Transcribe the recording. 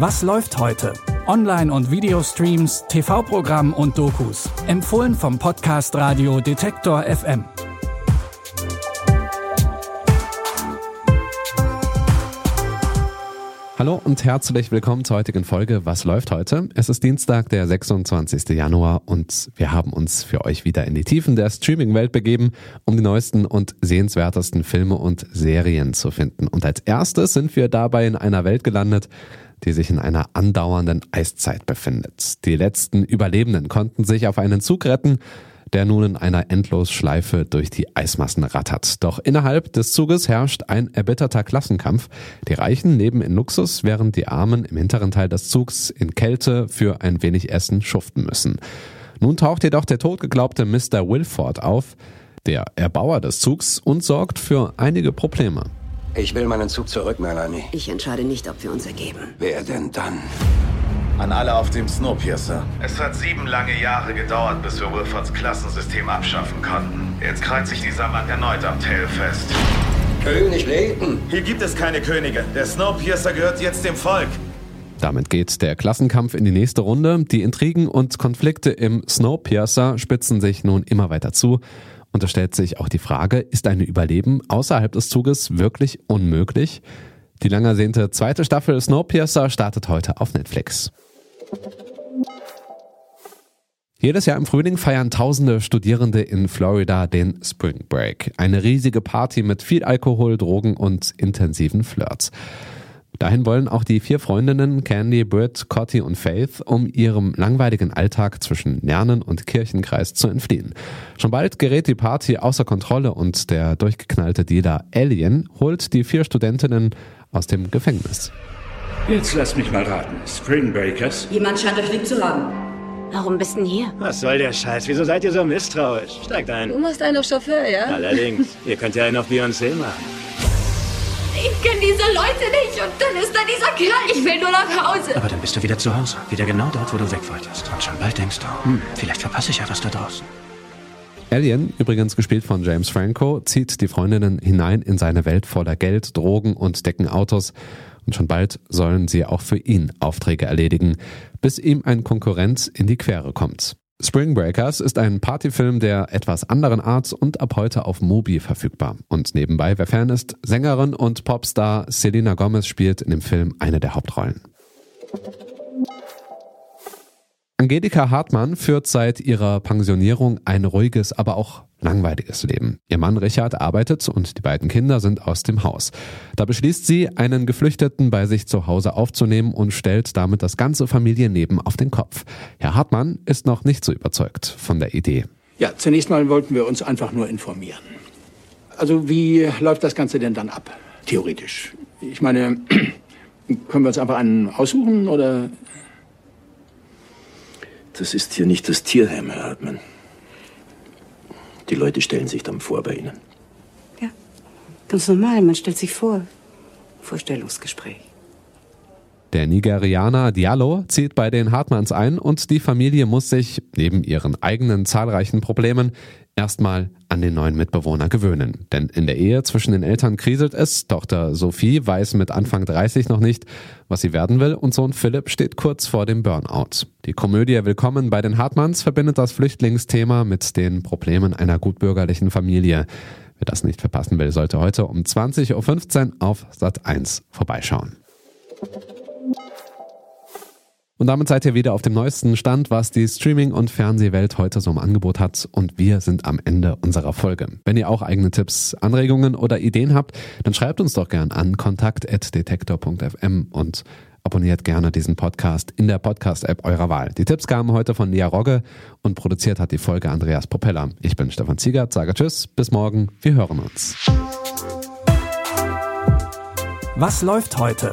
Was läuft heute? Online- und Videostreams, TV-Programm und Dokus. Empfohlen vom Podcast Radio Detektor FM. Hallo und herzlich willkommen zur heutigen Folge Was läuft heute? Es ist Dienstag, der 26. Januar und wir haben uns für euch wieder in die Tiefen der Streaming-Welt begeben, um die neuesten und sehenswertesten Filme und Serien zu finden. Und als erstes sind wir dabei in einer Welt gelandet, die sich in einer andauernden Eiszeit befindet. Die letzten Überlebenden konnten sich auf einen Zug retten, der nun in einer Endlosschleife durch die Eismassen rattert. Doch innerhalb des Zuges herrscht ein erbitterter Klassenkampf. Die Reichen leben in Luxus, während die Armen im hinteren Teil des Zugs in Kälte für ein wenig Essen schuften müssen. Nun taucht jedoch der totgeglaubte Mr. Wilford auf, der Erbauer des Zugs, und sorgt für einige Probleme. Ich will meinen Zug zurück, Melanie. Ich entscheide nicht, ob wir uns ergeben. Wer denn dann? An alle auf dem Snowpiercer. Es hat sieben lange Jahre gedauert, bis wir Wilfords Klassensystem abschaffen konnten. Jetzt kreuzt sich dieser Mann erneut am Tail fest. König Leighton. Hier gibt es keine Könige. Der Snowpiercer gehört jetzt dem Volk. Damit geht der Klassenkampf in die nächste Runde. Die Intrigen und Konflikte im Snowpiercer spitzen sich nun immer weiter zu. Und es stellt sich auch die Frage, ist ein Überleben außerhalb des Zuges wirklich unmöglich? Die lang ersehnte zweite Staffel Snowpiercer startet heute auf Netflix. Jedes Jahr im Frühling feiern tausende Studierende in Florida den Spring Break. Eine riesige Party mit viel Alkohol, Drogen und intensiven Flirts. Dahin wollen auch die vier Freundinnen Candy, Britt, Cotty und Faith, um ihrem langweiligen Alltag zwischen Lernen und Kirchenkreis zu entfliehen. Schon bald gerät die Party außer Kontrolle und der durchgeknallte Dealer Alien holt die vier Studentinnen aus dem Gefängnis. Jetzt lass mich mal raten. Spring Breakers? Jemand scheint euch lieb zu haben. Warum bist denn hier? Was soll der Scheiß? Wieso seid ihr so misstrauisch? Steigt ein. Du machst einen auf Chauffeur, ja? Allerdings. Ihr könnt ja einen auf Beyoncé machen. Ich kenne diese Leute nicht und dann ist da dieser Kerl. Ich will nur nach Hause. Aber dann bist du wieder zu Hause. Wieder genau dort, wo du weg wolltest. Und schon bald denkst du, hm, vielleicht verpasse ich ja was da draußen. Alien, übrigens gespielt von James Franco, zieht die Freundinnen hinein in seine Welt voller Geld, Drogen und Deckenautos. Und schon bald sollen sie auch für ihn Aufträge erledigen, bis ihm ein Konkurrent in die Quere kommt. Spring Breakers ist ein Partyfilm der etwas anderen Art und ab heute auf Mobi verfügbar. Und nebenbei, wer Fan ist, Sängerin und Popstar Selena Gomez spielt in dem Film eine der Hauptrollen. Angelika Hartmann führt seit ihrer Pensionierung ein ruhiges, aber auch langweiliges Leben. Ihr Mann Richard arbeitet und die beiden Kinder sind aus dem Haus. Da beschließt sie, einen Geflüchteten bei sich zu Hause aufzunehmen und stellt damit das ganze Familienleben auf den Kopf. Herr Hartmann ist noch nicht so überzeugt von der Idee. Ja, zunächst mal wollten wir uns einfach nur informieren. Also wie läuft das Ganze denn dann ab? Theoretisch. Ich meine, können wir uns einfach einen aussuchen oder das ist hier nicht das Tierheim, Herr Hartmann. Die Leute stellen sich dann vor bei Ihnen. Ja, ganz normal. Man stellt sich vor. Vorstellungsgespräch. Der Nigerianer Diallo zieht bei den Hartmanns ein und die Familie muss sich, neben ihren eigenen zahlreichen Problemen, erstmal an den neuen Mitbewohner gewöhnen. Denn in der Ehe zwischen den Eltern kriselt es. Tochter Sophie weiß mit Anfang 30 noch nicht, was sie werden will und Sohn Philipp steht kurz vor dem Burnout. Die Komödie Willkommen bei den Hartmanns verbindet das Flüchtlingsthema mit den Problemen einer gutbürgerlichen Familie. Wer das nicht verpassen will, sollte heute um 20.15 Uhr auf Sat 1 vorbeischauen. Und damit seid ihr wieder auf dem neuesten Stand, was die Streaming- und Fernsehwelt heute so im Angebot hat. Und wir sind am Ende unserer Folge. Wenn ihr auch eigene Tipps, Anregungen oder Ideen habt, dann schreibt uns doch gern an kontakt.detektor.fm und abonniert gerne diesen Podcast in der Podcast-App eurer Wahl. Die Tipps kamen heute von Nia Rogge und produziert hat die Folge Andreas Propeller. Ich bin Stefan Ziegert, sage Tschüss, bis morgen, wir hören uns. Was läuft heute?